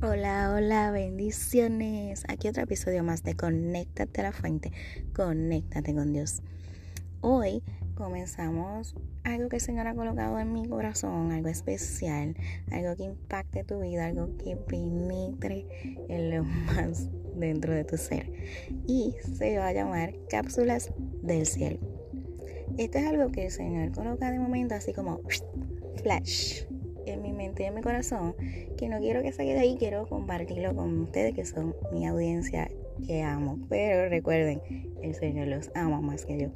Hola, hola, bendiciones. Aquí otro episodio más de Conéctate a la fuente, conéctate con Dios. Hoy comenzamos algo que el Señor ha colocado en mi corazón, algo especial, algo que impacte tu vida, algo que penetre en lo más dentro de tu ser. Y se va a llamar cápsulas del cielo. Esto es algo que el Señor coloca de momento así como flash en mi mente y en mi corazón, que no quiero que se quede ahí, quiero compartirlo con ustedes que son mi audiencia que amo. Pero recuerden, el Señor los ama más que yo.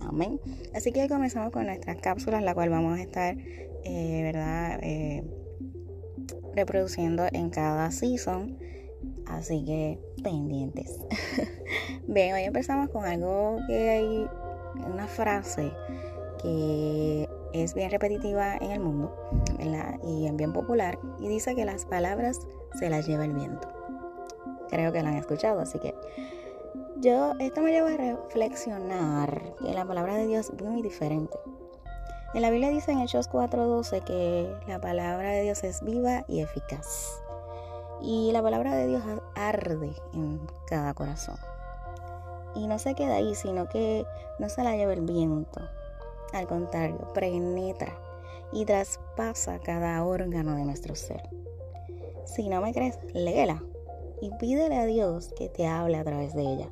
Amén. Así que comenzamos con nuestras cápsulas, la cual vamos a estar, eh, ¿verdad? Eh, reproduciendo en cada season. Así que pendientes. Bien, hoy empezamos con algo que hay, una frase que es bien repetitiva en el mundo ¿verdad? Y es bien popular y dice que las palabras se las lleva el viento. Creo que la han escuchado, así que yo, esto me lleva a reflexionar que la palabra de Dios es muy diferente. En la Biblia dice en Hechos 4:12 que la palabra de Dios es viva y eficaz. Y la palabra de Dios arde en cada corazón. Y no se queda ahí, sino que no se la lleva el viento. Al contrario, penetra y traspasa cada órgano de nuestro ser. Si no me crees, léela y pídele a Dios que te hable a través de ella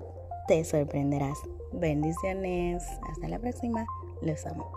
te sorprenderás. Bendiciones. Hasta la próxima. Los amo.